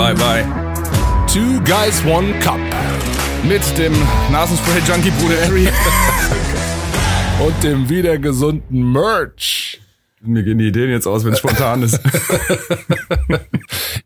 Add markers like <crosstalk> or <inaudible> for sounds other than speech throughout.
bye, bye. Two Guys, One Cup. Mit dem Nasenspray-Junkie Bruder Harry. <laughs> Und dem wieder gesunden Merch. Mir gehen die Ideen jetzt aus, wenn es spontan ist. <laughs>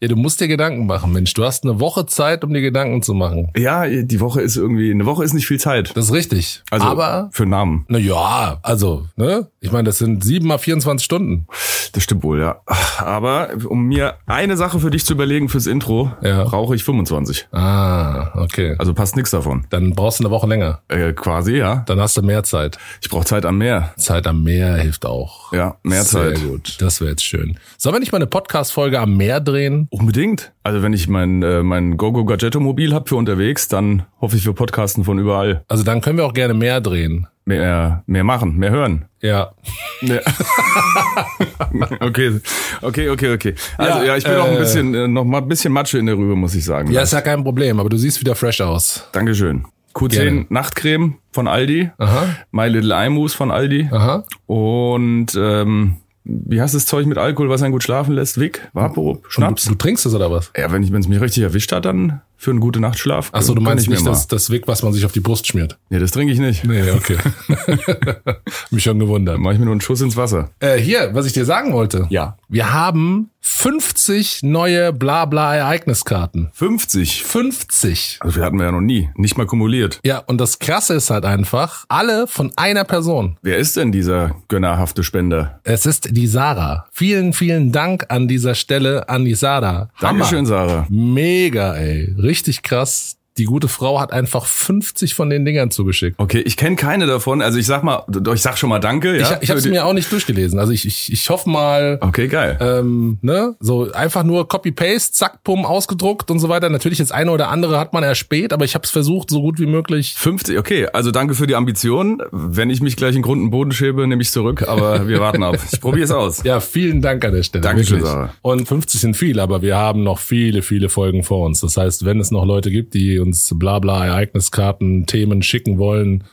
ja, du musst dir Gedanken machen, Mensch. Du hast eine Woche Zeit, um dir Gedanken zu machen. Ja, die Woche ist irgendwie, eine Woche ist nicht viel Zeit. Das ist richtig. Also Aber für Namen. Na ja, also, ne? Ich meine, das sind sieben mal 24 Stunden. Das stimmt wohl, ja. Aber um mir eine Sache für dich zu überlegen fürs Intro, ja. brauche ich 25. Ah, okay. Also passt nichts davon. Dann brauchst du eine Woche länger. Äh, quasi, ja. Dann hast du mehr Zeit. Ich brauche Zeit am Meer. Zeit am Meer hilft auch. Ja, mehr Zeit. Sehr gut. Das wäre jetzt schön. Sollen wir nicht mal eine Podcast-Folge am Meer drehen? Unbedingt. Also wenn ich mein, äh, mein GoGo Gadgetto Mobil hab für unterwegs, dann hoffe ich, wir podcasten von überall. Also dann können wir auch gerne mehr drehen. Mehr, mehr machen, mehr hören. Ja. ja. <laughs> okay, okay, okay, okay. Also ja, ja ich bin äh, noch ein bisschen, äh, noch mal ein bisschen Matsche in der Rübe, muss ich sagen. Ja, ist ja kein Problem, aber du siehst wieder fresh aus. Dankeschön. Q10 Gerne. Nachtcreme von Aldi. Aha. My Little Mousse von Aldi. Aha. Und ähm, wie heißt das Zeug mit Alkohol, was einen gut schlafen lässt? Wick, Vapo, Schnaps? Du, du trinkst es oder was? Ja, wenn ich es mich richtig erwischt hat, dann für einen guten Nachtschlaf. Ach so, du meinst nicht das, das Wick, was man sich auf die Brust schmiert? Nee, das trinke ich nicht. Nee, okay. <laughs> Mich schon gewundert. Mach ich mir nur einen Schuss ins Wasser. Äh, hier, was ich dir sagen wollte. Ja. Wir haben 50 neue Blabla-Ereigniskarten. 50? 50. Also wir hatten wir ja noch nie. Nicht mal kumuliert. Ja, und das Krasse ist halt einfach, alle von einer Person. Wer ist denn dieser gönnerhafte Spender? Es ist die Sarah. Vielen, vielen Dank an dieser Stelle an die Sarah. Dankeschön, Sarah. Mega, ey. Richtig krass die gute Frau hat einfach 50 von den Dingern zugeschickt. Okay, ich kenne keine davon. Also ich sag mal, ich sag schon mal Danke. Ja, ich ich habe es mir auch nicht durchgelesen. Also ich, ich, ich hoffe mal. Okay, geil. Ähm, ne, so einfach nur Copy-Paste, zack, pum, ausgedruckt und so weiter. Natürlich das eine oder andere hat man erspät, aber ich habe es versucht, so gut wie möglich. 50, okay. Also danke für die Ambition. Wenn ich mich gleich in Grund und Boden schäbe, nehme ich zurück. Aber <laughs> wir warten ab. Ich probiere es aus. Ja, vielen Dank an der Stelle. Dankeschön, Sarah. Und 50 sind viel, aber wir haben noch viele, viele Folgen vor uns. Das heißt, wenn es noch Leute gibt, die uns bla bla Ereigniskarten, Themen schicken wollen,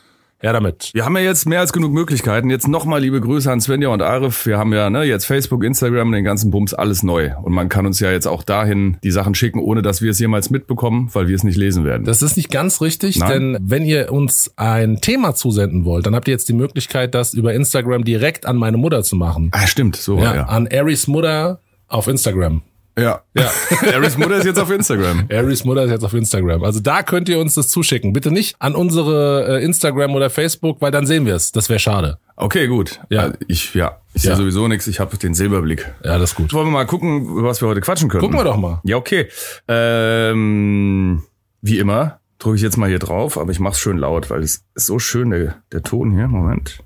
ja, damit. Wir haben ja jetzt mehr als genug Möglichkeiten. Jetzt nochmal liebe Grüße an Svenja und Arif. Wir haben ja ne, jetzt Facebook, Instagram, den ganzen Bums, alles neu. Und man kann uns ja jetzt auch dahin die Sachen schicken, ohne dass wir es jemals mitbekommen, weil wir es nicht lesen werden. Das ist nicht ganz richtig, Nein. denn wenn ihr uns ein Thema zusenden wollt, dann habt ihr jetzt die Möglichkeit, das über Instagram direkt an meine Mutter zu machen. Ah, stimmt, so ja, ja. An Aries Mutter auf Instagram. Ja. ja. Aries Mutter ist jetzt auf Instagram. Aries Mutter ist jetzt auf Instagram. Also da könnt ihr uns das zuschicken. Bitte nicht an unsere äh, Instagram oder Facebook, weil dann sehen wir es. Das wäre schade. Okay, gut. Ja, also ich ja, ich ja. sehe sowieso nichts. Ich habe den Silberblick. Ja, das ist gut. Wollen wir mal gucken, was wir heute quatschen können? Gucken wir doch mal. Ja, okay. Ähm, wie immer drücke ich jetzt mal hier drauf, aber ich mach's schön laut, weil es ist so schön der, der Ton hier. Moment.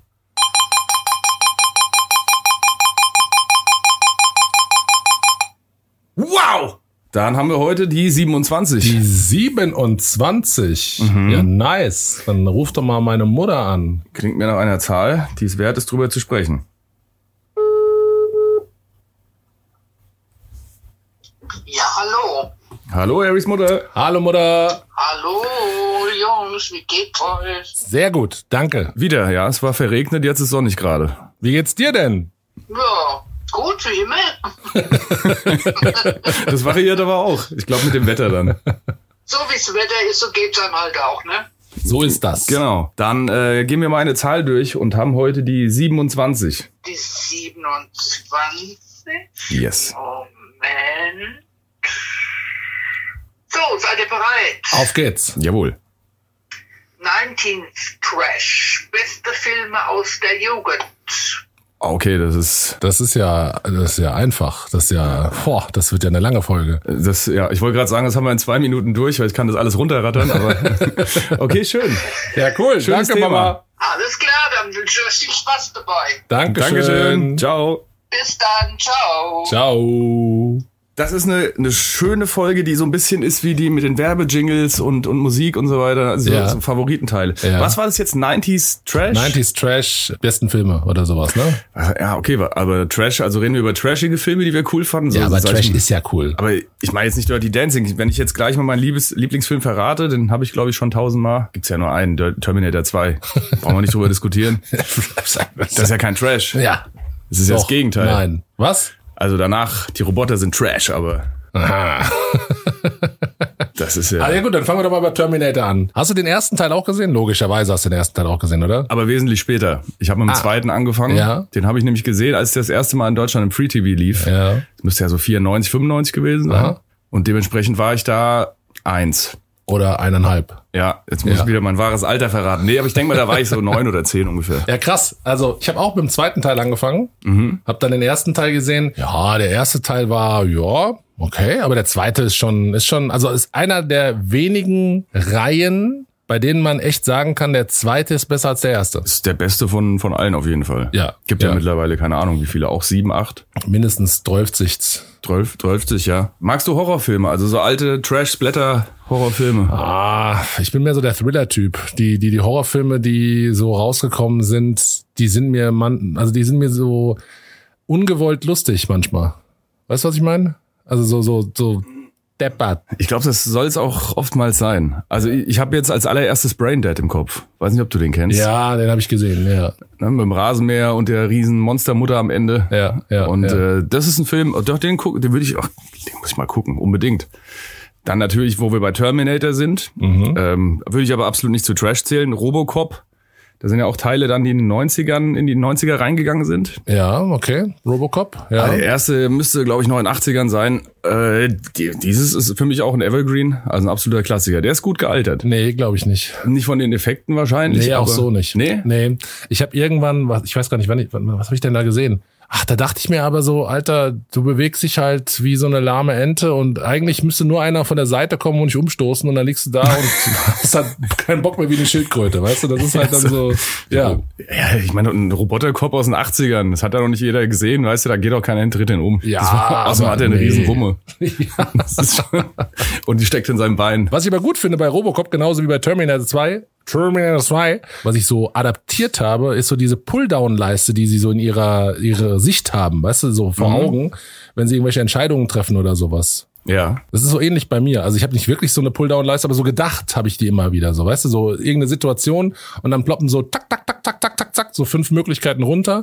Wow! Dann haben wir heute die 27. Die 27. Mhm. Ja, nice. Dann ruf doch mal meine Mutter an. Klingt mir nach einer Zahl, die es wert ist, drüber zu sprechen. Ja, hallo. Hallo, Harrys Mutter. Hallo, Mutter. Hallo, Jungs, wie geht's euch? Sehr gut, danke. Wieder, ja, es war verregnet, jetzt ist sonnig gerade. Wie geht's dir denn? Ja, Gut, wie immer. <laughs> das variiert aber auch. Ich glaube mit dem Wetter dann. So wie es Wetter ist, so geht's dann halt auch, ne? So ist das. Genau. Dann äh, gehen wir mal eine Zahl durch und haben heute die 27. Die 27? Yes. Moment. So, seid ihr bereit? Auf geht's. Jawohl. 19 Trash. Beste Filme aus der Jugend. Okay, das ist. Das ist ja, das ist ja einfach. Das ist ja, boah, das wird ja eine lange Folge. Das, ja, ich wollte gerade sagen, das haben wir in zwei Minuten durch, weil ich kann das alles runterrattern, aber <laughs> okay, schön. Ja, cool. Schönes Danke, Thema. Mama. Alles klar, dann wünsche ich euch viel Spaß dabei. Dankeschön. Dankeschön. Ciao. Bis dann. Ciao. Ciao. Das ist eine, eine schöne Folge, die so ein bisschen ist wie die mit den Werbejingles und, und Musik und so weiter. Also ja. so Favoritenteile. Ja. Was war das jetzt? 90s Trash? 90s Trash, besten Filme oder sowas, ne? Ja, okay, aber Trash, also reden wir über trashige Filme, die wir cool fanden. So, ja, aber Trash ist ja cool. Aber ich meine jetzt nicht Dirty Dancing. Wenn ich jetzt gleich mal meinen Liebes Lieblingsfilm verrate, den habe ich glaube ich schon tausendmal. Gibt's ja nur einen, Terminator 2. <laughs> Brauchen wir nicht drüber diskutieren. Das ist ja kein Trash. Ja. Das ist Doch, ja das Gegenteil. Nein. Was? Also danach, die Roboter sind Trash, aber. Aha. Das ist ja. Ah, ja gut, dann fangen wir doch mal bei Terminator an. Hast du den ersten Teil auch gesehen? Logischerweise hast du den ersten Teil auch gesehen, oder? Aber wesentlich später. Ich habe mit dem zweiten angefangen. Ja. Den habe ich nämlich gesehen, als der das erste Mal in Deutschland im Free TV lief. Ja. Das müsste ja so 94, 95 gewesen sein. Aha. Und dementsprechend war ich da eins. Oder eineinhalb. Ja, jetzt muss Ja. ich wieder mein wahres Alter verraten. Nee, aber ich denke mal, da war ich so <laughs> neun oder zehn ungefähr. Ja, krass. Also ich habe auch mit dem zweiten Teil angefangen, mhm. habe dann den ersten Teil gesehen. Ja, der erste Teil war ja okay, aber der zweite ist schon ist schon also ist einer der wenigen Reihen, bei denen man echt sagen kann, der zweite ist besser als der erste. Ist der beste von, von allen auf jeden Fall. Ja. Gibt ja, Ja. mittlerweile keine Ahnung, wie viele, auch sieben, acht, Mindestens 12 zwölf, zwölfzig, ja. Magst du Horrorfilme, also so alte Trash-Splatter-Horrorfilme? Ah, ich bin mehr so der Thriller-Typ. Die, die, die Horrorfilme, die so rausgekommen sind, die sind mir man, also die sind mir so ungewollt lustig manchmal. Weißt du, was ich meine? Also so, so, so deppert. Ich glaube, das soll es auch oftmals sein. Also ich, ich habe jetzt als allererstes Braindead im Kopf. Weiß nicht, ob du den kennst. Ja, den habe ich gesehen, ja. Ne, mit dem Rasenmäher und der riesen Monstermutter am Ende. Ja, ja, Und ja. Äh, das ist ein Film, doch, den gucken, den würde ich, ach, den muss ich mal gucken, unbedingt. Dann natürlich, wo wir bei Terminator sind, Mhm. ähm, würde ich aber absolut nicht zu Trash zählen. Robocop, da sind ja auch Teile dann, die in den 90ern, in die 90er reingegangen sind. Ja, okay. Robocop, ja. Der erste müsste, glaube ich, noch in den 80ern sein. Äh, die, dieses ist für mich auch ein Evergreen, also ein absoluter Klassiker. Der ist gut gealtert. Nee, glaube ich nicht. Nicht von den Effekten wahrscheinlich. Nee, auch so nicht. Nee? Nee. Ich habe irgendwann, was, ich weiß gar nicht, wann ich, wann, was habe ich denn da gesehen? Ach, da dachte ich mir aber so, Alter, du bewegst dich halt wie so eine lahme Ente und eigentlich müsste nur einer von der Seite kommen und dich umstoßen und dann liegst du da und <laughs> hast halt keinen Bock mehr wie eine Schildkröte, weißt du? Das ist halt dann so, ja. Ja, ich meine, ein Roboterkopf aus den 80ern, das hat ja noch nicht jeder gesehen, weißt du, da geht auch keiner in Tritt um. Ja, das war, außerdem aber hat er eine nee. riesen Wumme. <laughs> ja. <laughs> Das ist schon, und die steckt in seinem Bein. Was ich aber gut finde bei Robocop, genauso wie bei Terminator 2, Terminator 2, was ich so adaptiert habe, ist so diese Pulldown-Leiste, die sie so in ihrer, ihrer Sicht haben, weißt du, so vor Augen, wenn sie irgendwelche Entscheidungen treffen oder sowas. Ja. Das ist so ähnlich bei mir. Also ich habe nicht wirklich so eine Pulldown-Leiste, aber so gedacht habe ich die immer wieder. So, weißt du, so irgendeine Situation und dann ploppen so tak, tak, tak, tak, tak, tak, tak, so fünf Möglichkeiten runter.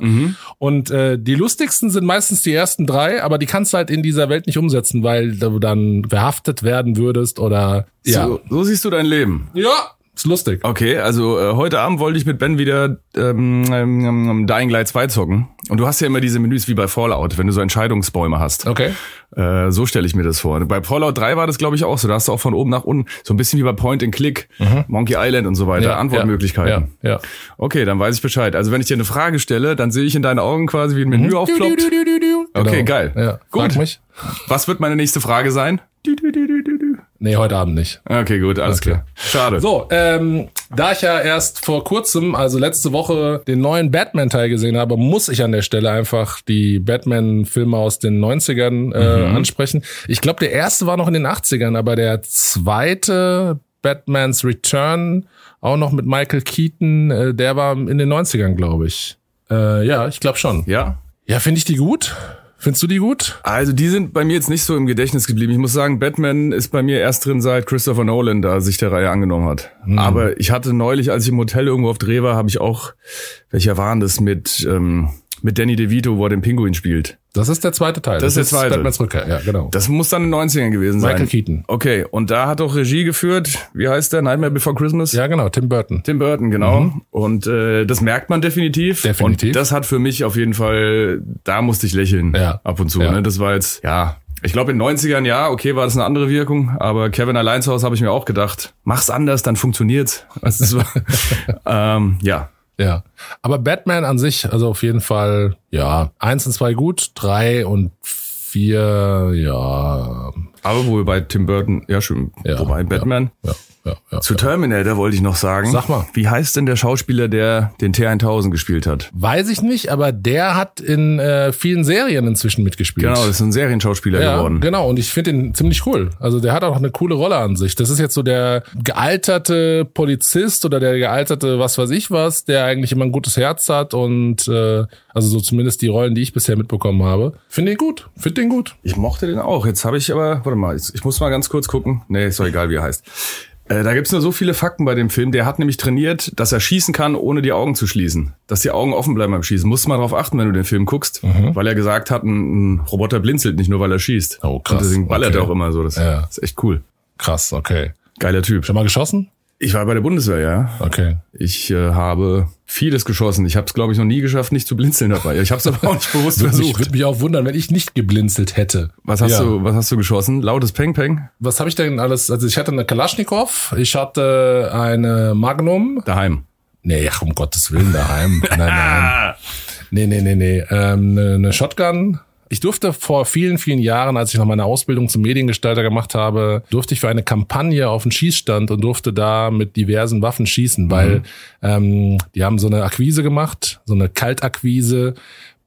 Und äh, die lustigsten sind meistens die ersten drei, aber die kannst du halt in dieser Welt nicht umsetzen, weil du dann verhaftet werden würdest oder ja. So, so siehst du dein Leben. Ja, ist lustig. Okay, also äh, heute Abend wollte ich mit Ben wieder ähm, ähm, ähm, Dying Light 2 zocken. Und du hast ja immer diese Menüs wie bei Fallout, wenn du so Entscheidungsbäume hast. Okay. Äh, so stelle ich mir das vor. Bei Fallout 3 war das, glaube ich, auch so. Da hast du auch von oben nach unten so ein bisschen wie bei Point and Click, Monkey Island und so weiter, Antwortmöglichkeiten. Ja, ja. Okay, dann weiß ich Bescheid. Also wenn ich dir eine Frage stelle, dann sehe ich in deinen Augen quasi, wie ein Menü aufploppt. Du, du, du. Okay, Genau. geil. Ja, Gut. Frag mich. Was wird meine nächste Frage sein? Du, du, du, du, du, du. Nee, heute Abend nicht. Okay, gut, alles Okay. klar. Schade. So, ähm, da ich ja erst vor kurzem, also letzte Woche, den neuen Batman-Teil gesehen habe, muss ich an der Stelle einfach die Batman-Filme aus den 90ern äh, ansprechen. Ich glaube, der erste war noch in den 80ern, aber der zweite Batman's Return, auch noch mit Michael Keaton, äh, der war in den 90ern, glaube ich. Äh, ja, ich glaube schon. Ja? Ja, finde ich die gut? Findest du die gut? Also die sind bei mir jetzt nicht so im Gedächtnis geblieben. Ich muss sagen, Batman ist bei mir erst drin, seit Christopher Nolan da sich der Reihe angenommen hat. Aber ich hatte neulich, als ich im Hotel irgendwo auf Dreh war, habe ich auch, welcher waren das, mit, ähm, mit Danny DeVito, wo er den Pinguin spielt. Das ist der zweite Teil. Das ist der zweite. Batman's Rückkehr, ja, genau. Das muss dann in den 90ern gewesen sein. Michael Keaton. Okay, und da hat auch Regie geführt, wie heißt der, Nightmare Before Christmas? Ja, genau, Tim Burton. Tim Burton, genau. Und äh, das merkt man definitiv. Mhm. Definitiv. Und das hat für mich auf jeden Fall, da musste ich lächeln Ja. ab und zu. Ja. Ne? Das war jetzt, ja, ich glaube in den 90ern, ja, okay, war das eine andere Wirkung, aber Kevin Alleins Haus habe ich mir auch gedacht, mach's anders, dann funktioniert's. <laughs> Also, das <laughs> war, ähm, ja. Ja. Aber Batman an sich, also auf jeden Fall, ja, eins und zwei gut, drei und vier, ja. Aber wohl bei Tim Burton, ja, schön. ja Wobei Batman. Ja, ja, ja. Zu Terminator wollte ich noch sagen. Sag mal. Wie heißt denn der Schauspieler, der den T1000 gespielt hat? Weiß ich nicht, aber der hat in äh, vielen Serien inzwischen mitgespielt. Genau, das ist ein Serienschauspieler Ja, geworden. genau. Und ich finde ihn ziemlich cool. Also der hat auch eine coole Rolle an sich. Das ist jetzt so der gealterte Polizist oder der gealterte was weiß ich was, der eigentlich immer ein gutes Herz hat und äh, also so zumindest die Rollen, die ich bisher mitbekommen habe. Finde ihn gut. Finde ihn gut. Ich mochte den auch. Jetzt habe ich aber, warte mal, ich, ich muss mal ganz kurz gucken. Nee, ist doch egal, wie er heißt. Äh, da gibt's nur so viele Fakten bei dem Film. Der hat nämlich trainiert, dass er schießen kann, ohne die Augen zu schließen. Dass die Augen offen bleiben beim Schießen. Musst mal drauf achten, wenn du den Film guckst. Weil er gesagt hat, ein, ein Roboter blinzelt nicht nur, weil er schießt. Oh, krass. Und deswegen ballert Okay. er auch immer so. Das Ja. ist echt cool. Krass, okay. Geiler Typ. Schon mal geschossen? Ich war bei der Bundeswehr, ja. Okay. Ich äh, habe vieles geschossen. Ich habe es, glaube ich, noch nie geschafft, nicht zu blinzeln dabei. Ich habe es aber auch nicht bewusst Würde versucht. würde mich auch wundern, wenn ich nicht geblinzelt hätte. Was hast Ja. du, was hast du geschossen? Lautes Peng Peng? Was habe ich denn alles? Also ich hatte eine Kalaschnikow, ich hatte eine Magnum. Daheim. Nee, ach, um Gottes Willen daheim. Nein, nein. <laughs> Nee, nee, nee, nee. Ähm, eine, eine Shotgun. Ich durfte vor vielen, vielen Jahren, als ich noch meine Ausbildung zum Mediengestalter gemacht habe, durfte ich für eine Kampagne auf den Schießstand und durfte da mit diversen Waffen schießen, weil ähm, die haben so eine Akquise gemacht, so eine Kaltakquise,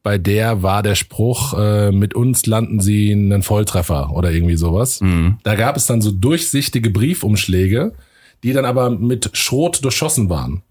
bei der war der Spruch, äh, mit uns landen sie einen Volltreffer oder irgendwie sowas. Da gab es dann so durchsichtige Briefumschläge, die dann aber mit Schrot durchschossen waren.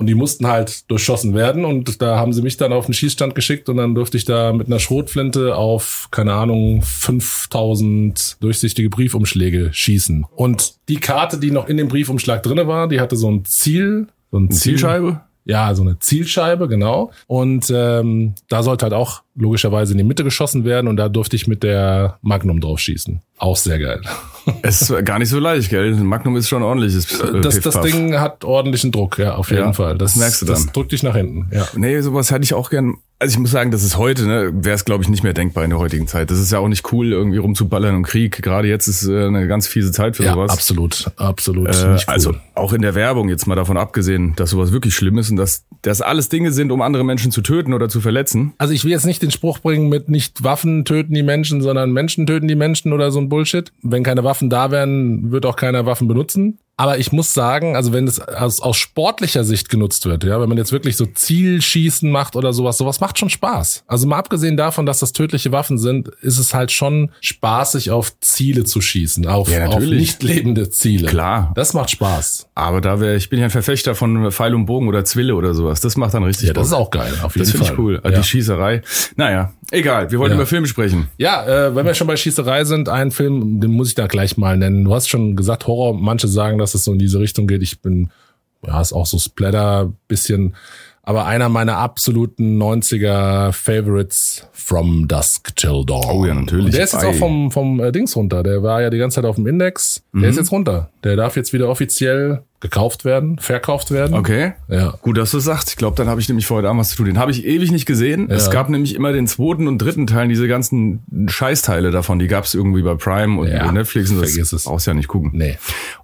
Und die mussten halt durchschossen werden und da haben sie mich dann auf den Schießstand geschickt und dann durfte ich da mit einer Schrotflinte auf, keine Ahnung, 5000 durchsichtige Briefumschläge schießen. Und die Karte, die noch in dem Briefumschlag drinne war, die hatte so ein Ziel, so ein Eine Zielscheibe? ja, so eine Zielscheibe, genau. Und ähm, da sollte halt auch logischerweise in die Mitte geschossen werden und da durfte ich mit der Magnum drauf schießen. Auch sehr geil. <laughs> Es ist gar nicht so leicht, gell? Magnum ist schon ordentliches. äh, Das, das Piff-Paff. Ding hat ordentlichen Druck, ja, auf jeden Ja, Fall. Das, das merkst du Das dann. drückt dich nach hinten, ja. Nee, sowas hätte ich auch gern. Also ich muss sagen, das ist heute, ne, wäre es, glaube ich, nicht mehr denkbar in der heutigen Zeit. Das ist ja auch nicht cool, irgendwie rumzuballern im Krieg. Gerade jetzt ist äh, eine ganz fiese Zeit für Ja, sowas. absolut, absolut. Äh, cool. Also auch in der Werbung jetzt mal davon abgesehen, dass sowas wirklich schlimm ist und dass das alles Dinge sind, um andere Menschen zu töten oder zu verletzen. Also ich will jetzt nicht den Spruch bringen mit nicht Waffen töten die Menschen, sondern Menschen töten die Menschen oder so ein Bullshit. Wenn keine Waffen da wären, wird auch keiner Waffen benutzen. Aber ich muss sagen, also wenn es aus, aus sportlicher Sicht genutzt wird, ja, wenn man jetzt wirklich so Zielschießen macht oder sowas, sowas macht schon Spaß. Also mal abgesehen davon, dass das tödliche Waffen sind, ist es halt schon spaßig, auf Ziele zu schießen, auf, Ja, auf nicht lebende Ziele. Klar. Das macht Spaß. Aber da wäre ich bin ja ein Verfechter von Pfeil und Bogen oder Zwille oder sowas. Das macht dann richtig Ja, das ist auch geil, auf jeden Das finde ich cool. Ja. Die Schießerei. Naja, egal. Wir wollten Ja. über Filme sprechen. Ja, äh, wenn wir schon bei Schießerei sind, ein Film, den muss ich da gleich mal nennen. Du hast schon gesagt, Horror, manche sagen, dass es so in diese Richtung geht. Ich bin, ja, ist auch so Splatter, bisschen, aber einer meiner absoluten 90er Favorites, From Dusk Till Dawn. Oh ja, natürlich. Und der ist jetzt auch vom, vom äh, Dings runter. Der war ja die ganze Zeit auf dem Index. Der Mhm. ist jetzt runter. Der darf jetzt wieder offiziell gekauft werden, verkauft werden. Okay. Ja. Gut, dass du sagst. Ich glaube, dann habe ich nämlich vorher Abend was zu tun. Den habe ich ewig nicht gesehen. Es gab nämlich immer den zweiten und dritten Teil, diese ganzen Scheißteile davon. Die gab es irgendwie bei Prime und Ja, bei Netflix. Und das vergiss es. brauchst ja nicht gucken. Nee.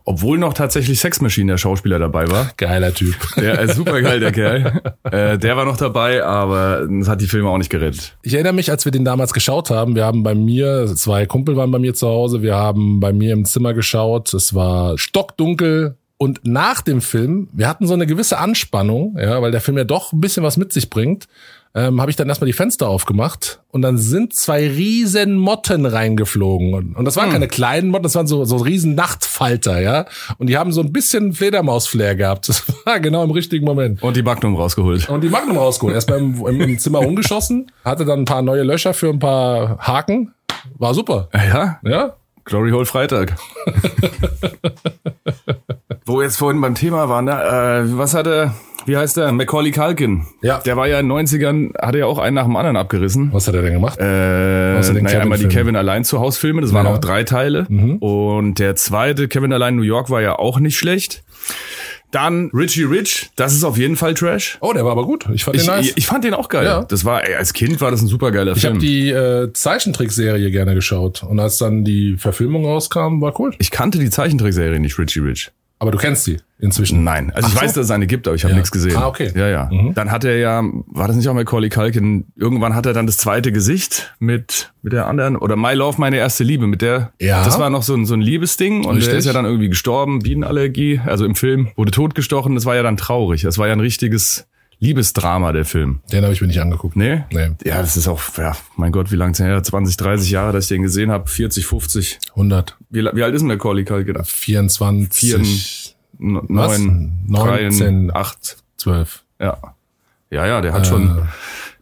Obwohl noch tatsächlich Sex Machine, der Schauspieler, dabei war. <laughs> Geiler Typ. Der ist super geil, der Kerl. Äh, der war noch dabei, aber das hat die Filme auch nicht gerettet. Ich erinnere mich, als wir den damals geschaut haben, wir haben bei mir, zwei Kumpel waren bei mir zu Hause, wir haben bei mir im Zimmer geschaut, es war stockdunkel und nach dem Film, wir hatten so eine gewisse Anspannung, ja, weil der Film ja doch ein bisschen was mit sich bringt, ähm, habe ich dann erstmal die Fenster aufgemacht und dann sind zwei riesen Motten reingeflogen und, und das waren keine kleinen Motten, das waren so, so riesen Nachtfalter, ja, und die haben so ein bisschen Fledermaus-Flair gehabt, das <laughs> war genau im richtigen Moment. Und die Magnum rausgeholt. Und die Magnum rausgeholt. Erstmal im, im, im Zimmer umgeschossen, hatte dann ein paar neue Löcher für ein paar Haken. War super. Ja, Ja? Glory Hole Freitag. <laughs> Wo wir jetzt vorhin beim Thema waren, ne? äh, was hatte, wie heißt der? Macaulay Culkin. Ja. Der war ja in den 90ern, hatte ja auch einen nach dem anderen abgerissen. Was hat er denn gemacht? Äh, naja, einmal die. Kevin allein zu Haus Filme, das waren Ja. Mhm. auch drei Teile. Und der zweite, Kevin allein New York, war ja auch nicht schlecht. Dann Richie Rich, das ist auf jeden Fall Trash. Oh, der war aber gut. Ich fand Ich, den nice. ich, ich fand den auch geil. Ja. Das war, ey, als Kind war das ein super geiler Ich Film. habe die äh, Zeichentrickserie gerne geschaut. Und als dann die Verfilmung rauskam, war cool. ich kannte die Zeichentrickserie nicht, Richie Rich. Aber du kennst sie inzwischen. Nein, also ich Ach so. weiß, dass es eine gibt, aber ich habe Ja. nichts gesehen. Ah, okay. Ja, ja. Dann hat er ja, war das nicht auch Macaulay Culkin, irgendwann hat er dann das zweite Gesicht mit mit der anderen oder My Love, meine erste Liebe, mit der Ja. das war noch so ein so ein Liebesding und Richtig. der ist ja dann irgendwie gestorben, Bienenallergie, also im Film wurde totgestochen, das war ja dann traurig. Das war ja ein richtiges Liebesdrama der Film. Den habe ich mir nicht angegucht. Nee? Nee. Ja, das ist auch, ja, mein Gott, wie lange ist her? 20, 30 Jahre, dass ich den gesehen habe, 40, 50. 100. Wie, wie alt ist denn Macaulay Culkin? 24. N- Was? Neun, 19. drei, acht. 12. Ja. Ja, ja, der hat schon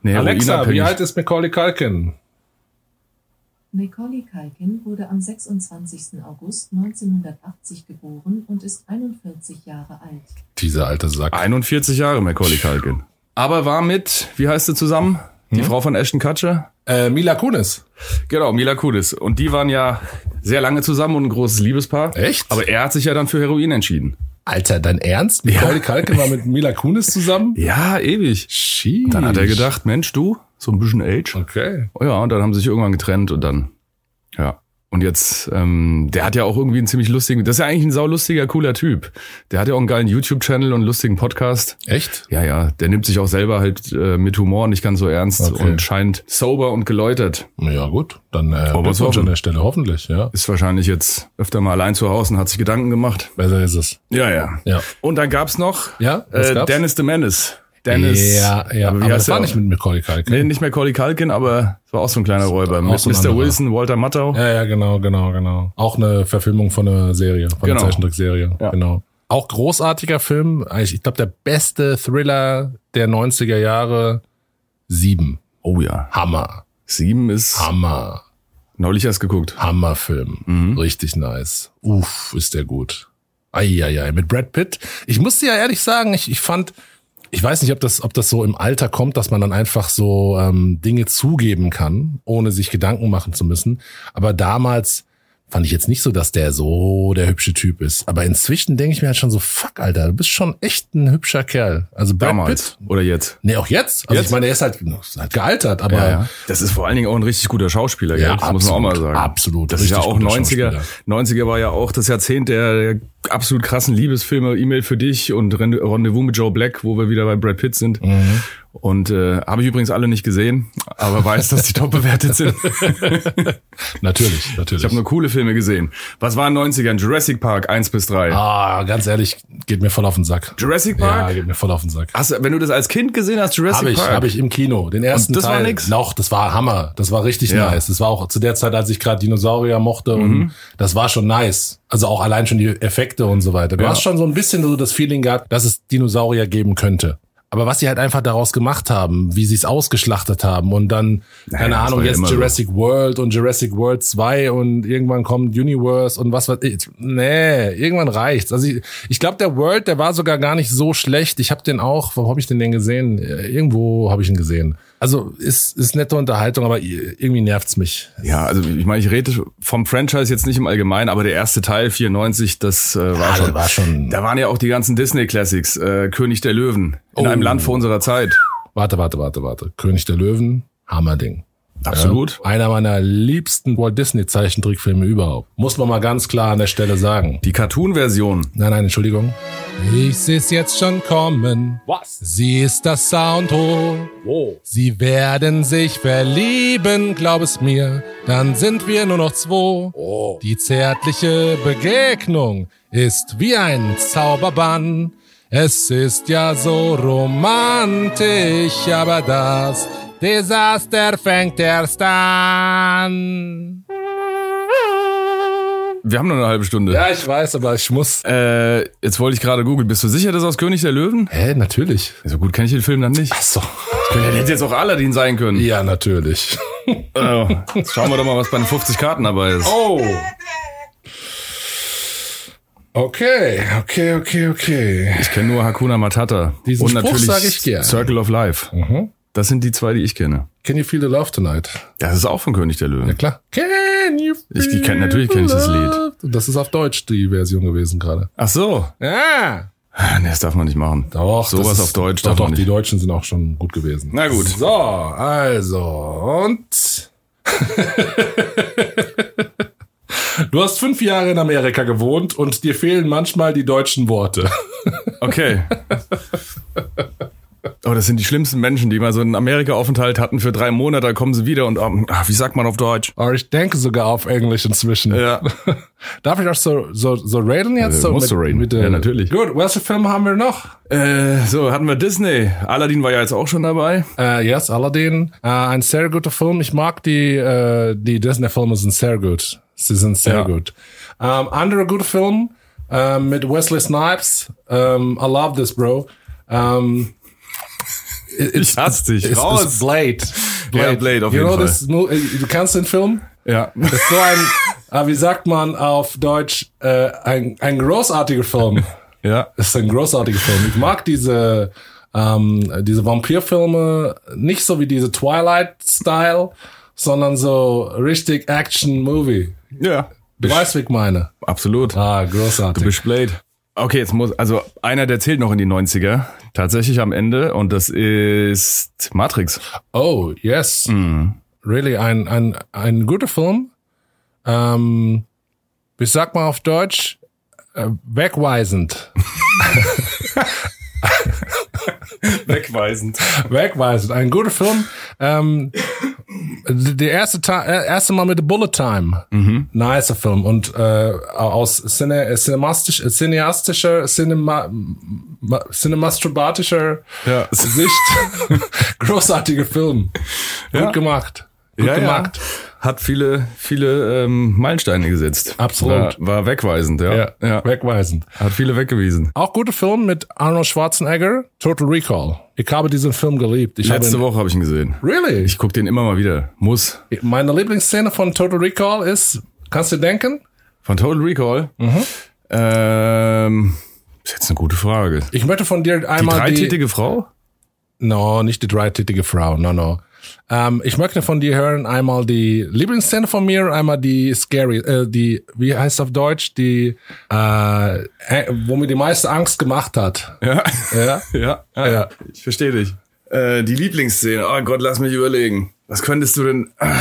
eine Alexa, wie alt ist Macaulay Culkin? Macaulay Culkin wurde am 26. August 1980 geboren und ist 41 Jahre alt. Dieser alte Sack. 41 Jahre Macaulay Culkin. Aber war mit, wie heißt sie zusammen? Die Hm? Frau von Ashton Kutcher? Äh, Mila Kunis. Genau, Mila Kunis. Und die waren ja sehr lange zusammen und ein großes Liebespaar. Echt? Aber er hat sich ja dann für Heroin entschieden. Alter, dein Ernst? Macaulay Culkin war mit Mila Kunis zusammen? Ja, ewig. Sheesh. Dann hat er gedacht, Mensch, du, so ein bisschen Age. Okay. Oh ja, und dann haben sie sich irgendwann getrennt und dann, ja. Und jetzt, ähm, der hat ja auch irgendwie einen ziemlich lustigen, das ist ja eigentlich ein saulustiger, cooler Typ. Der hat ja auch einen geilen YouTube-Channel und einen lustigen Podcast. Echt? Ja, ja, der nimmt sich auch selber halt äh, mit Humor nicht ganz so ernst Okay. und scheint sober und geläutert. Ja gut, dann äh, Glückwunsch an der Stelle, hoffentlich, ja. Ist wahrscheinlich jetzt öfter mal allein zu Hause und hat sich Gedanken gemacht. Besser ist es. Ja, ja. Ja. Und dann gab's noch Ja, äh? Dennis the Menace. Dennis. ja, ja, aber aber, das war nicht mit Macaulay Culkin. Nee, nicht mehr Collie Culkin, aber es war auch so ein kleiner Räuber. Mit so Mr. Wilson, Walter Matthau. Ja, ja, genau, genau, genau. Auch eine Verfilmung von einer Serie, von Genau. einer Zeichentrickserie. Ja. Genau. Auch großartiger Film. Eigentlich, Ich glaube, der beste Thriller der 90er Jahre. Sieben. Oh ja. Hammer. Sieben ist Hammer. neulich erst geguckt. Hammerfilm. Mhm. Richtig nice. Uff, ist der gut. Eieiei, mit Brad Pitt. Ich muss dir ja ehrlich sagen, ich, ich fand, ich weiß nicht, ob das, ob das so im Alter kommt, dass man dann einfach so ähm, Dinge zugeben kann, ohne sich Gedanken machen zu müssen. Aber damals fand ich jetzt nicht so, dass der so der hübsche Typ ist. Aber inzwischen denke ich mir halt schon so, fuck, Alter, du bist schon echt ein hübscher Kerl. Also Brad Damals. Pitt. Oder jetzt. Nee, auch jetzt. Also Jetzt? ich meine, er ist halt, ist halt gealtert, aber Das ist vor allen Dingen auch ein richtig guter Schauspieler, Ja, gell? Das muss man auch mal absolut, sagen. absolut. Das ist ja auch guter 90er. Schauspieler. 90er war ja auch das Jahrzehnt der, der absolut krassen Liebesfilme, E-Mail für dich und Rende- Rendezvous mit Joe Black, wo wir wieder bei Brad Pitt sind. Mhm. Und äh, habe ich übrigens alle nicht gesehen, aber weiß, dass die top bewertet sind. <laughs> natürlich, natürlich. Ich habe nur coole Filme gesehen. Was war in den 90ern? Jurassic Park 1 bis 3. Ah, ganz ehrlich, geht mir voll auf den Sack. Jurassic Ja, Park? geht mir voll auf den Sack. Hast du, wenn du das als Kind gesehen hast, Jurassic Habe ich, Park? habe ich im Kino. Den ersten Und das war Teil. nix? Noch, das war Hammer. Das war richtig Ja. nice. Das war auch zu der Zeit, als ich gerade Dinosaurier mochte Mhm. und das war schon nice. Also auch allein schon die Effekte und so weiter. Du Ja. hast schon so ein bisschen so das Feeling gehabt, dass es Dinosaurier geben könnte. Aber was sie halt einfach daraus gemacht haben, wie sie es ausgeschlachtet haben und dann, keine das Ahnung, jetzt immer so. Jurassic World und Jurassic World 2 und irgendwann kommt Universe und was weiß ich. Nee, irgendwann reicht's. Also ich, ich glaube, der World, der war sogar gar nicht so schlecht. Ich habe den auch, wo habe ich den denn gesehen? Äh, Irgendwo habe ich ihn gesehen. Also ist, ist nette Unterhaltung, aber irgendwie nervt's mich. Ja, also ich meine, ich rede vom Franchise jetzt nicht im Allgemeinen, aber der erste Teil 94, das äh, war, Ja, schon, war schon- Da waren ja auch die ganzen Disney Classics, äh, König der Löwen in Oh. einem Land vor unserer Zeit. Warte, warte, warte, warte. König der Löwen, Hammerding. Absolut. Ja, einer meiner liebsten Walt Disney Zeichentrickfilme überhaupt. Muss man mal ganz klar an der Stelle sagen. Die Cartoon-Version. Nein, nein, Entschuldigung. Ich seh's jetzt schon kommen. Was? Sie ist das Sound hoch. Oh. Sie werden sich verlieben, glaub es mir. Dann sind wir nur noch zwei. Oh. Die zärtliche Begegnung ist wie ein Zauberbann. Es ist ja so romantisch, aber das Desaster fängt erst an. Wir haben nur eine halbe Stunde. Ja, ich weiß, aber ich muss. Äh, jetzt wollte ich gerade googeln. Bist du sicher, das ist aus König der Löwen? Hä, natürlich. So gut kenne ich den Film dann nicht. Ach so. Könnte hätte jetzt auch Aladdin sein können. Ja, natürlich. <laughs> Oh, jetzt schauen wir doch mal, was bei den 50 Karten dabei ist. Oh. Okay, okay, okay, okay. Ich kenne nur Hakuna Matata. Diesen Und Spruch natürlich sag ich gern. Circle of Life. Das sind die zwei, die ich kenne. Can you feel the love tonight? Das ist auch von König der Löwen. Ja klar. Can you Ich- feel ich kenn- natürlich kenn ich das Lied. love? Das ist auf Deutsch die Version gewesen gerade. Ach so. Ja. Nee, das darf man nicht machen. Doch, Sowas auf Deutsch Doch, darf doch, man die nicht. Deutschen sind auch schon gut gewesen. Na gut. So, also, und. <laughs> Du hast fünf Jahre in Amerika gewohnt und dir fehlen manchmal die deutschen Worte. Okay. <laughs> Oh, das sind die schlimmsten Menschen, die mal so einen Amerika-Aufenthalt hatten für drei Monate, dann kommen sie wieder und, ähm, ah, wie sagt man auf Deutsch? Aber ich denke sogar auf Englisch inzwischen. Ja. <laughs> Darf ich auch so, so, so raten jetzt? Äh, so musst du raten. der- Ja, natürlich. Gut, welche Filme haben wir noch? Äh, so, hatten wir Disney. Aladdin war ja jetzt auch schon dabei. Äh, yes, Aladdin. Äh, ein sehr guter Film. Ich mag die, äh, die Disney-Filme sind sehr gut. Sie sind sehr Ja. gut. Ähm, anderer guter Film äh, mit Wesley Snipes. Ähm, I love this, bro. Ähm, Ich hasse dich. It's, Raus. it's Blade. Ja, Blade auf you jeden know Fall. this, äh, du kennst den Film? Ja. Das ist so ein, ah, wie sagt man auf Deutsch, äh, ein, ein großartiger Film. <laughs> Ja. Es ist ein großartiger Film. Ich mag diese, ähm, diese Vampirfilme nicht so wie diese Twilight-Style, sondern so richtig Action-Movie. Ja. Du weißt, wie ich meine. Absolut. Ah, großartig. Du bist Blade. Okay, jetzt muss, also einer, der zählt noch in die 90er. Tatsächlich am Ende. Und das ist Matrix. Oh, yes. Really, ein, ein, ein guter Film. Ähm, ich sag mal auf Deutsch, äh, wegweisend. <laughs> Wegweisend. Wegweisend. Ein guter Film. Ähm, der erste, Ta äh, erste Mal mit Bullet Time. Mhm. Nicer Film. Und äh, aus cine, äh, cinemastisch, äh, cineastischer, cinema, ma, cinemastrobatischer Ja. Sicht. <laughs> <laughs> Großartiger Film. Gut Ja. gemacht. Gut Ja, ja. Hat viele, viele ähm, Meilensteine gesetzt. Absolut. War, war wegweisend, ja. Ja, ja. wegweisend. Hat viele weggewiesen. Auch guter Film mit Arnold Schwarzenegger, Total Recall. Ich habe diesen Film geliebt. Ich Letzte habe ihn, Woche habe ich ihn gesehen. Really? Ich guck den immer mal wieder. Muss. Meine Lieblingsszene von Total Recall ist, kannst du denken? Von Total Recall. Mhm. Ähm, ist jetzt eine gute Frage. Ich möchte von dir Die einmal die, dreitätige Frau? no, nicht die dreitätige Frau, no, no. Ähm, ich möchte von dir hören einmal die Lieblingsszene von mir, einmal die scary, äh, die, wie heißt auf Deutsch, die, äh, äh, wo mir die meiste Angst gemacht hat. Ja. Ja? <laughs> ja, ja. Ja. Ich verstehe dich. Äh, die Lieblingsszene. Oh Gott, lass mich überlegen. Was könntest du denn? Ah,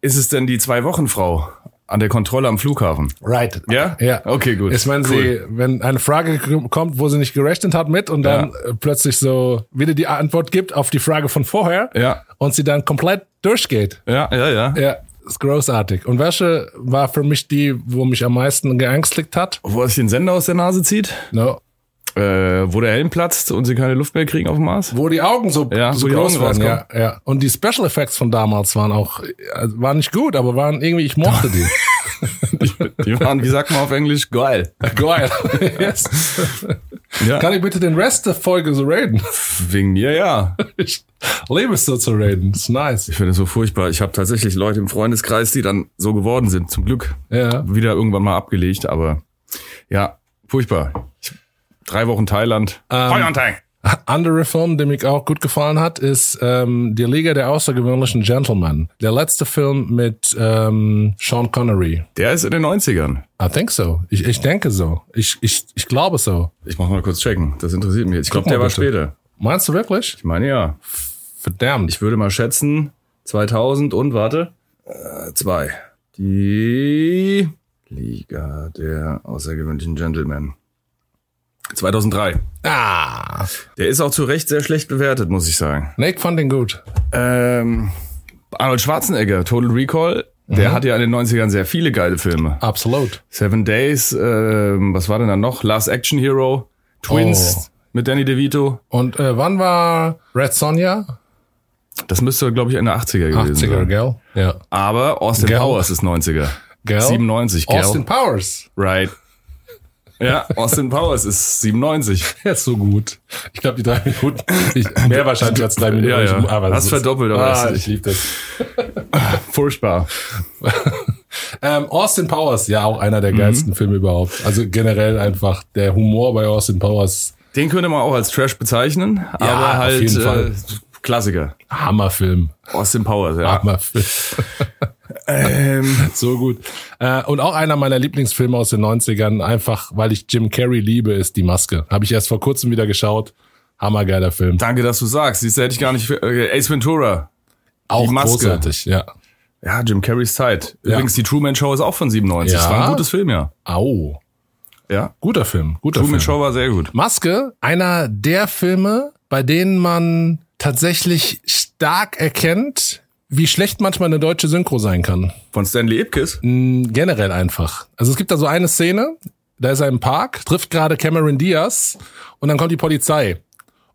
Ist es denn die Zwei-Wochen-Frau an der Kontrolle am Flughafen? Right. Ja? Ja. Okay, gut. Ist, wenn sie, wenn eine Frage kommt, wo sie nicht gerechnet hat mit und dann Ja. äh, plötzlich so wieder die Antwort gibt auf die Frage von vorher Ja. und sie dann komplett durchgeht. Ja, ja, ja. Ja, ist großartig. Und welche war für mich die, wo mich am meisten geängstigt hat? Wo er sich den Sender aus der Nase zieht, No. Äh, wo der Helm platzt und sie keine Luft mehr kriegen auf dem Mars. Wo die Augen so, Ja, so die groß Augen waren. Ja, ja. Und die Special Effects von damals waren auch, äh, waren nicht gut, aber waren irgendwie, ich mochte die. <laughs> Die waren, wie sagt man auf Englisch, geil. Geil. <laughs> yes. Ja. Kann ich bitte den Rest der Folge so reden? Wegen mir, ja. Ich liebe es so zu reden. Das ist nice. Ich finde es so furchtbar. Ich habe tatsächlich Leute im Freundeskreis, die dann so geworden sind. Zum Glück Ja. wieder irgendwann mal abgelegt, aber ja, furchtbar. Ich, drei Wochen Thailand. Thailand. Andere Film, der mich auch gut gefallen hat, ist ähm, Die Liga der außergewöhnlichen Gentlemen. Der letzte Film mit ähm, Sean Connery. Der ist in den 90ern. I think so. Ich, ich denke so. Ich, ich, ich glaube so. Ich mach mal kurz checken. Das interessiert mich jetzt. Ich glaube, der war später. Meinst du wirklich? Ich meine ja. Verdammt. Ich würde mal schätzen 2000 und warte. Äh, zwei. Die Liga der außergewöhnlichen Gentlemen. 2003. ah. Der ist auch zu Recht sehr schlecht bewertet, muss ich sagen. Nick fand den gut. Ähm, Arnold Schwarzenegger, Total Recall, der hat ja in den 90ern sehr viele geile Filme. Absolut. Seven Days, ähm, was war denn dann noch? Last Action Hero, Twins Oh. mit Danny DeVito. Und äh, wann war Red Sonja? Das müsste, glaube ich, Ende 80er gewesen 80er, sein. gell? Ja. Aber Austin Gell? Powers ist 90er. Gell? 97, gell? Austin Powers. Right. Ja, Austin Powers ist 97. <laughs> Ja, ist so gut. Ich glaube, die drei Minuten, ich, <laughs> mehr wahrscheinlich als drei Minuten. Ja, ja. Aber Hast verdoppelt, aber ah, ich liebe das. <laughs> Furchtbar. Ähm, Austin Powers, ja, auch einer Mhm. der geilsten Filme überhaupt. Also generell einfach der Humor bei Austin Powers, Den könnte man auch als Trash bezeichnen, Ja, aber auf halt jeden äh, Fall. Klassiker. Hammerfilm. Austin Powers, ja. Hammerfilm. Ähm, <laughs> So gut. Äh, und auch einer meiner Lieblingsfilme aus den 90ern, einfach weil ich Jim Carrey liebe, ist Die Maske. Habe ich erst vor kurzem wieder geschaut. Hammergeiler Film. danke, dass du sagst. Siehst du, hätte ich gar nicht. Äh, Ace Ventura. Auch Maske. großartig, ja. Ja, Jim Carreys Zeit. Übrigens, die Truman Show ist auch von 97. Ja. Das war ein gutes Film, ja. Au. Ja. Guter Film, guter Truman Film. Show war sehr gut. Maske, einer der Filme, bei denen man tatsächlich stark erkennt, wie schlecht manchmal eine deutsche Synchro sein kann. Von Stanley Ipkiss. Generell einfach. Also es gibt da so eine Szene, da ist er im Park, trifft gerade Cameron Diaz und dann kommt die Polizei.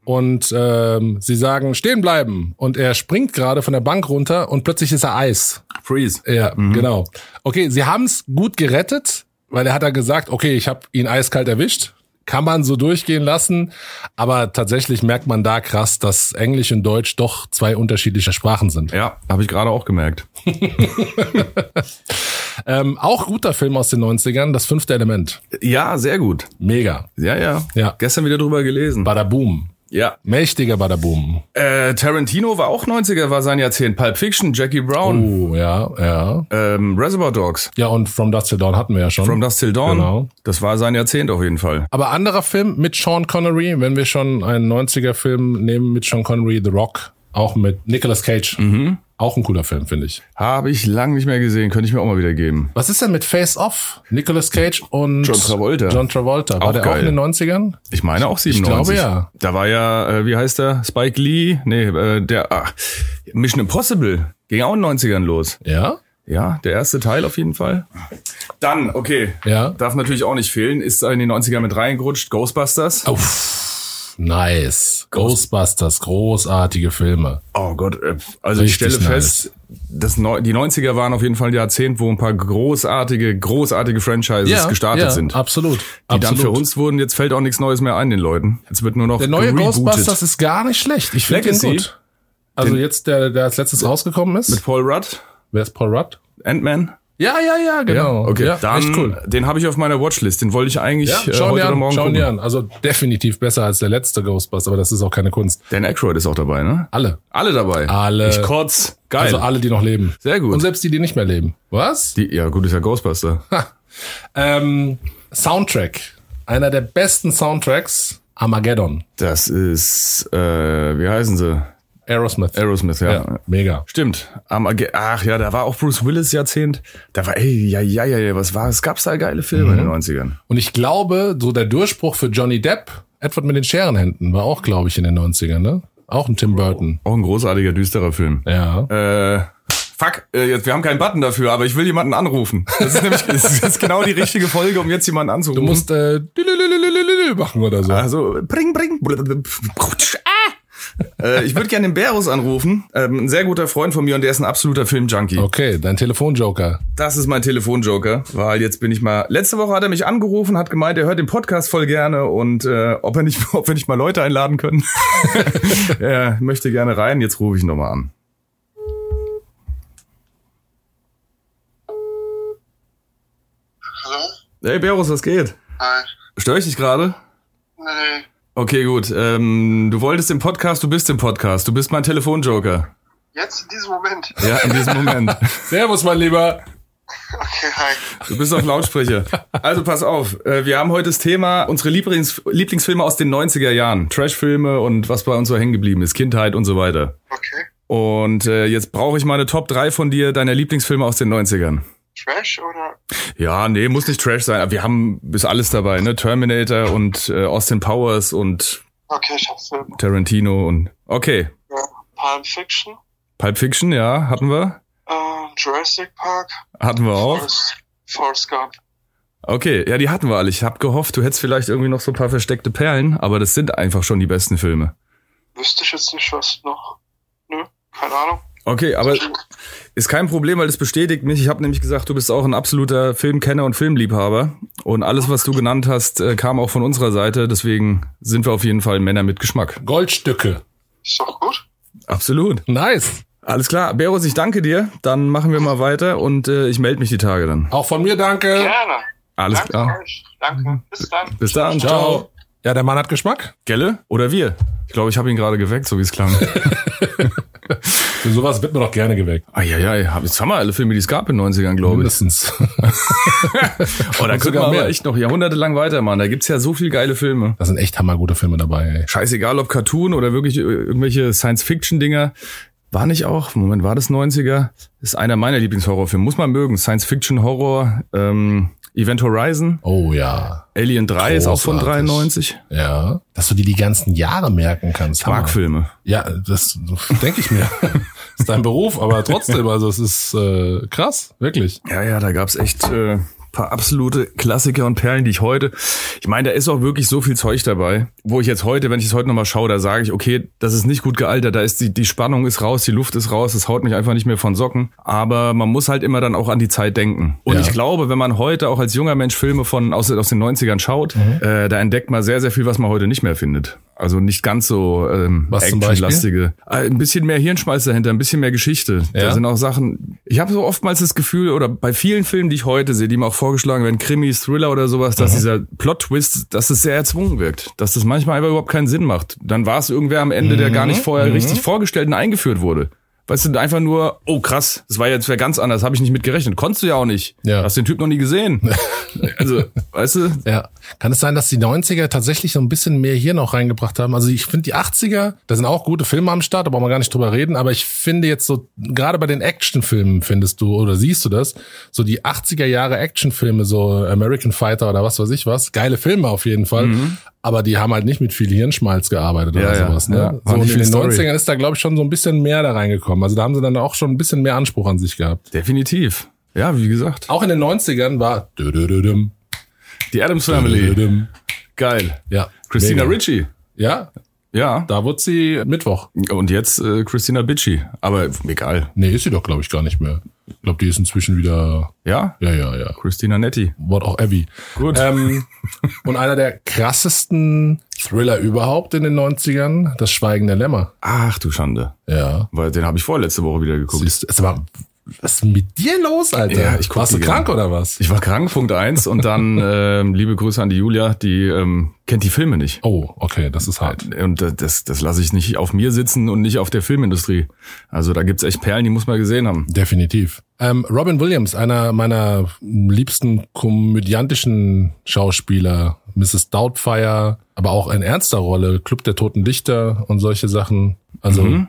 Und ähm, sie sagen, stehen bleiben. Und er springt gerade von der Bank runter und plötzlich ist er Eis. Freeze. Ja, genau. Okay, sie haben es gut gerettet, weil er hat da gesagt, okay, ich habe ihn eiskalt erwischt. Kann man so durchgehen lassen. Aber tatsächlich merkt man da krass, dass Englisch und Deutsch doch zwei unterschiedliche Sprachen sind. Ja, habe ich gerade auch gemerkt. <laughs> Ähm, auch guter Film aus den 90ern, Das fünfte Element. Ja, sehr gut. Mega. Ja, ja. Ja. Gestern wieder drüber gelesen. Badaboom. Ja. Mächtiger Badaboom. Äh, Tarantino war auch 90er, war sein Jahrzehnt. Pulp Fiction, Jackie Brown, Oh, ja, ja. ähm, Reservoir Dogs, Ja, und From Dusk Till Dawn hatten wir ja schon. From Dusk Till Dawn. Genau. Das war sein Jahrzehnt auf jeden Fall. Aber anderer Film mit Sean Connery, wenn wir schon einen 90er-Film nehmen mit Sean Connery, The Rock, auch mit Nicolas Cage. Mhm. Auch ein cooler Film, finde ich. Habe ich lang nicht mehr gesehen, könnte ich mir auch mal wieder geben. Was ist denn mit Face Off? Nicolas Cage und John Travolta. John Travolta. War Auch der auch geil. in den 90ern? Ich meine auch 97. glaube, ja. Da war ja, äh, wie heißt der? Spike Lee? Nee, äh, der ach, Mission Impossible. Ging auch in den 90ern los. Ja? Ja, der erste Teil auf jeden Fall. Dann, okay. Ja. Darf natürlich auch nicht fehlen, ist in die 90er mit reingerutscht. Ghostbusters. Uff, nice. Ghostbusters, großartige Filme. Oh Gott, äh, also ich Richtig stelle fest, das Neu die 90er waren auf jeden Fall ein Jahrzehnt, wo ein paar großartige, großartige Franchises gestartet ja, sind. Absolut. Die dann für uns wurden, jetzt fällt auch nichts Neues mehr ein den Leuten. Jetzt wird nur noch Der neue gerebootet. Ghostbusters ist gar nicht schlecht. Ich finde ihn gut. Also jetzt, der, der als letztes rausgekommen ist. Mit Paul Rudd, Wer ist Paul Rudd? Ant-Man. Ja, ja, ja, genau. okay. Ja, dann, cool. den habe ich auf meiner Watchlist. Den wollte ich eigentlich Ja, äh, schauen heute wir oder an, morgen schauen gucken. wir an. Also definitiv besser als der letzte Ghostbuster, aber das ist auch keine Kunst. Dan Aykroyd ist auch dabei, ne? Alle. Alle dabei. Alle. Ich kotz. Geil. Also alle, die noch leben. Sehr gut. Und selbst die, die nicht mehr leben. Was? die, ja, gut, ist ja Ghostbuster. Ähm, Soundtrack. Einer der besten Soundtracks. Armageddon. Das ist, äh, wie heißen sie? Aerosmith. Aerosmith, ja. ja, mega. Stimmt. Ach ja, da war auch Bruce Willis Jahrzehnt. Da war, ey, ja, ja, ja, ja, was war es? Gab's da geile Filme in den 90ern? Und ich glaube, so der Durchbruch für Johnny Depp, Edward mit den Scherenhänden, war auch, glaube ich, in den 90ern, ne? Auch ein Tim Burton. Auch ein großartiger, düsterer Film. Ja. Äh, fuck, äh, jetzt, wir haben keinen Button dafür, aber ich will jemanden anrufen. Das ist nämlich <laughs> das ist genau die richtige Folge, um jetzt jemanden anzurufen. Du musst äh, machen oder so. Also, bring, bring. Äh, ich würde gerne den Berus anrufen. Ähm, ein sehr guter Freund von mir und der ist ein absoluter Filmjunkie. Okay, dein Telefonjoker. Das ist mein Telefonjoker, weil jetzt bin ich mal. Letzte Woche hat er mich angerufen, hat gemeint, er hört den Podcast voll gerne und äh, ob er nicht, <laughs> ob wir nicht mal Leute einladen können. <laughs> er möchte gerne rein. Jetzt rufe ich ihn nochmal an. Hallo? Hey Berus, was geht? Hi. Störe ich dich gerade? Nee. Okay, gut. Ähm, du wolltest im Podcast, du bist im Podcast. Du bist mein Telefonjoker. Jetzt in diesem Moment. Ja, in diesem Moment. <laughs> Servus, mein Lieber. Okay, hi. Du bist auf Lautsprecher. Also pass auf, äh, wir haben heute das Thema unsere Lieblings Lieblingsfilme aus den 90er Jahren. Trashfilme und was bei uns so hängen geblieben ist, Kindheit und so weiter. Okay. Und äh, jetzt brauche ich mal eine Top 3 von dir, deiner Lieblingsfilme aus den 90ern. Trash oder? Ja, nee, muss nicht Trash sein, wir haben ist alles dabei, ne? Terminator und äh, Austin Powers und Okay, ich hab's Film. Tarantino und okay. Ja. Pulp Fiction, Pulp Fiction, ja, hatten wir. äh, Jurassic Park, Hatten wir auch. Forrest, Forrest Gump. Okay, ja, die hatten wir alle. Ich hab gehofft, du hättest vielleicht irgendwie noch so ein paar versteckte Perlen, aber das sind einfach schon die besten Filme. Wüsste ich jetzt nicht, was noch. Nö, keine Ahnung. Okay, aber ist kein Problem, weil das bestätigt mich. Ich habe nämlich gesagt, du bist auch ein absoluter Filmkenner und Filmliebhaber. Und alles, was du genannt hast, äh, kam auch von unserer Seite. Deswegen sind wir auf jeden Fall Männer mit Geschmack. Goldstücke. Ist doch gut. Absolut. Nice. Alles klar. Berus, ich danke dir. Dann machen wir mal weiter und äh, ich melde mich die Tage dann. Auch von mir danke. Gerne. Alles Danke klar. euch. Danke. Bis dann. Bis dann. Ciao. Ciao. Ja, der Mann hat Geschmack. Gelle? Oder wir? Ich glaube, ich habe ihn gerade geweckt, so wie es klang. <laughs> Für sowas wird man doch gerne geweckt. Eieiei, hab- jetzt haben wir alle Filme, die es gab in den 90ern, glaube ich. Mindestens. <laughs> Oh, da können wir aber echt noch jahrhundertelang weitermachen. Da gibt's ja so viel geile Filme. Da sind echt hammergute Filme dabei, ey. Scheißegal, ob Cartoon oder wirklich äh, irgendwelche Science-Fiction-Dinger. War nicht auch, Moment, war das 90er? Ist einer meiner Lieblingshorrorfilme. Muss man mögen. Science-Fiction-Horror, ähm, Event Horizon, Oh ja. Alien 3 ist auch von Großartig. 93. Ja. Dass du dir die ganzen Jahre merken kannst. Mag Filme. Ja, das denke ich mir. <laughs> ist dein Beruf, aber trotzdem, also es ist äh, krass, wirklich. Ja, ja, da gab's echt äh, paar absolute Klassiker und Perlen, die ich heute, ich meine, da ist auch wirklich so viel Zeug dabei, wo ich jetzt heute, wenn ich es heute nochmal schaue, da sage ich, okay, das ist nicht gut gealtert, da ist die, die Spannung ist raus, die Luft ist raus, es haut mich einfach nicht mehr von Socken, aber man muss halt immer dann auch an die Zeit denken. Und Ja. ich glaube, wenn man heute auch als junger Mensch Filme von aus, aus den 90ern schaut, Mhm. äh, da entdeckt man sehr, sehr viel, was man heute nicht mehr findet. Also nicht ganz so ähm, actionlastige. Äh, Ein bisschen mehr Hirnschmalz dahinter, ein bisschen mehr Geschichte. Ja. Da sind auch Sachen. Ich habe so oftmals das Gefühl, oder bei vielen Filmen, die ich heute sehe, die mir auch vorgeschlagen werden, Krimis, Thriller oder sowas, dass dieser Plot-Twist, dass es sehr erzwungen wirkt. Dass das manchmal einfach überhaupt keinen Sinn macht. Dann war es irgendwer am Ende, der gar nicht vorher richtig vorgestellt und eingeführt wurde. Weißt du, einfach nur, oh krass, das war jetzt wer ganz anders, habe ich nicht mit gerechnet. Konntest du ja auch nicht. Ja. Hast den Typ noch nie gesehen. <laughs> also, weißt du, Ja. Kann es sein, dass die 90er tatsächlich so ein bisschen mehr hier noch reingebracht haben? Also ich finde die 80er, da sind auch gute Filme am Start, da brauchen wir gar nicht drüber reden, aber ich finde jetzt so, gerade bei den Actionfilmen findest du oder siehst du das, so die 80er Jahre Actionfilme, so American Fighter oder was weiß ich was, geile Filme auf jeden Fall, aber die haben halt nicht mit viel Hirnschmalz gearbeitet oder Ja, sowas. Ne? ja. So und in den Story. 90ern ist da, glaube ich, schon so ein bisschen mehr da reingekommen. Also da haben sie dann auch schon ein bisschen mehr Anspruch an sich gehabt. definitiv. Ja, wie gesagt. Auch in den 90ern war Die Adams Family. Geil. ja. Christina mega. Ricci. Ja, Ja. Da wird sie Mittwoch. Und jetzt äh, Christina Bitchy. Aber egal. Nee, ist sie doch, glaube ich, gar nicht mehr. Ich glaube, die ist inzwischen wieder. Ja? Ja, ja, ja. Christina Netti. What auch Abby. Gut. Ähm, <laughs> und einer der krassesten Thriller überhaupt in den 90ern, Das Schweigen der Lämmer. Ach du Schande. Ja. Weil den habe ich vorletzte Woche wieder geguckt. Siehst, ist aber, was ist mit dir los, Alter? Ja, ich guck Warst du krank oder was? Ich war krank, Punkt eins Und dann <laughs> ähm, liebe Grüße an die Julia, die ähm, kennt die Filme nicht. Oh, okay, das ist hart. Und äh, das, das lasse ich nicht auf mir sitzen und nicht auf der Filmindustrie. Also da gibt's echt Perlen, die muss man gesehen haben. Definitiv. Ähm, Robin Williams, einer meiner liebsten komödiantischen Schauspieler, Mrs. Doubtfire, aber auch in ernster Rolle, Club der Toten Dichter und solche Sachen. Also Mhm.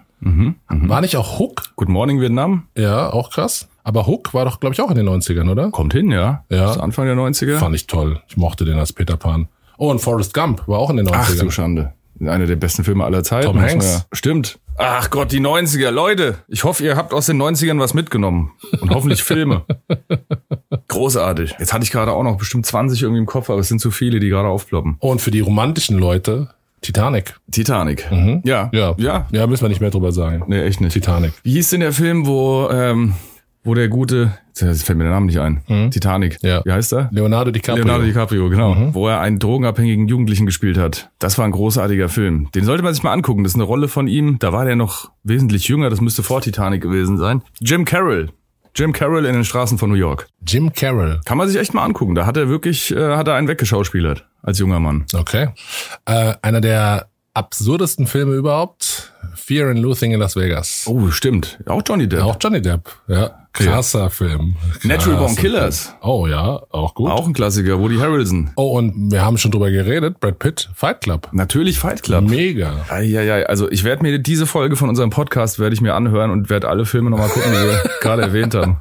War nicht auch Hook? Good Morning Vietnam. Ja, auch krass. Aber Hook war doch, glaube ich, auch in den 90ern, oder? Kommt hin, ja. Ja. Das Anfang der 90er. Fand ich toll. Ich mochte den als Peter Pan. Oh, und Forrest Gump war auch in den 90ern. Ach du Schande. Einer der besten Filme aller Zeiten. Tom Hanks. Stimmt. Ach Gott, die 90er. Leute, ich hoffe, ihr habt aus den 90ern was mitgenommen. Und hoffentlich Filme. <laughs> Großartig. Jetzt hatte ich gerade auch noch bestimmt 20 irgendwie im Kopf, aber es sind zu viele, die gerade aufploppen. und für die romantischen Leute, Titanic. Titanic. Ja. Ja. Ja. Ja, müssen wir nicht mehr drüber sagen. Nee, echt nicht. Titanic. Wie hieß denn der Film, wo, ähm, wo der gute, jetzt fällt mir der Name nicht ein, Titanic. Ja. Wie heißt er? Leonardo DiCaprio. Leonardo DiCaprio, genau. Wo er einen drogenabhängigen Jugendlichen gespielt hat. Das war ein großartiger Film. Den sollte man sich mal angucken. Das ist eine Rolle von ihm. Da war der noch wesentlich jünger. Das müsste vor Titanic gewesen sein. Jim Carroll. Jim Carroll in den Straßen von New York. Jim Carroll. Kann man sich echt mal angucken. Da hat er wirklich, äh, hat er einen weggeschauspielert. Als junger Mann. Okay. Äh, einer der absurdesten Filme überhaupt. Fear and Loathing in Las Vegas. Oh, stimmt. Auch Johnny Depp. Auch Johnny Depp. Ja. Krasser Film. Natural Born Krasser Killers. Film. Oh ja, auch gut. Auch ein Klassiker. Woody Harrelson. Oh, und wir haben schon drüber geredet. Brad Pitt, Fight Club. Natürlich Fight Club. Mega. Eieiei, also ich werde mir diese Folge von unserem Podcast werde ich mir anhören und werde alle Filme nochmal gucken, die wir <laughs> gerade erwähnt haben.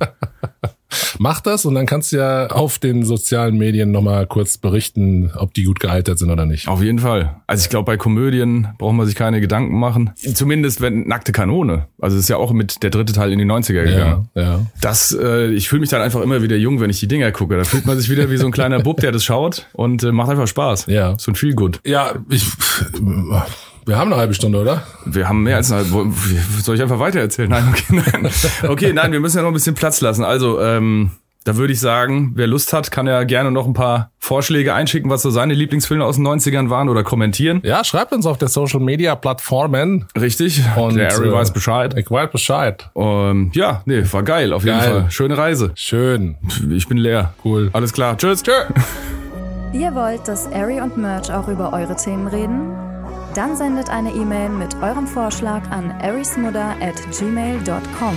Mach das und dann kannst du ja auf den sozialen Medien nochmal kurz berichten, ob die gut gealtert sind oder nicht. Auf jeden Fall. Also ich glaube, bei Komödien braucht man sich keine Gedanken machen. Zumindest wenn nackte Kanone. Also es ist ja auch mit der dritte Teil in die 90er gegangen. Ja, ja. Das, äh, ich fühle mich dann einfach immer wieder jung, wenn ich die Dinger gucke. Da fühlt man sich wieder wie so ein kleiner Bub, der das schaut und äh, macht einfach Spaß. Ja. So ein viel gut. Ja, ich, wir haben eine halbe Stunde, oder? Wir haben mehr als eine, wo- soll ich einfach weitererzählen? Nein, okay, <laughs> nein. Okay, nein, wir müssen ja noch ein bisschen Platz lassen. Also, ähm, da würde ich sagen, wer Lust hat, kann ja gerne noch ein paar Vorschläge einschicken, was so seine Lieblingsfilme aus den 90ern waren oder kommentieren. Ja, schreibt uns auf der Social Media Plattformen. Richtig. Und, der Ari äh, weiß Bescheid. Ich weiß Bescheid. Ähm, ja, nee, war geil, auf jeden Geil. Fall. Schöne Reise. Schön. Ich bin leer. Cool. Alles klar. Tschüss. Tschö. Ihr wollt, dass Ari und Merch auch über eure Themen reden? Dann sendet eine E-Mail mit eurem Vorschlag an arismudder at gmail.com.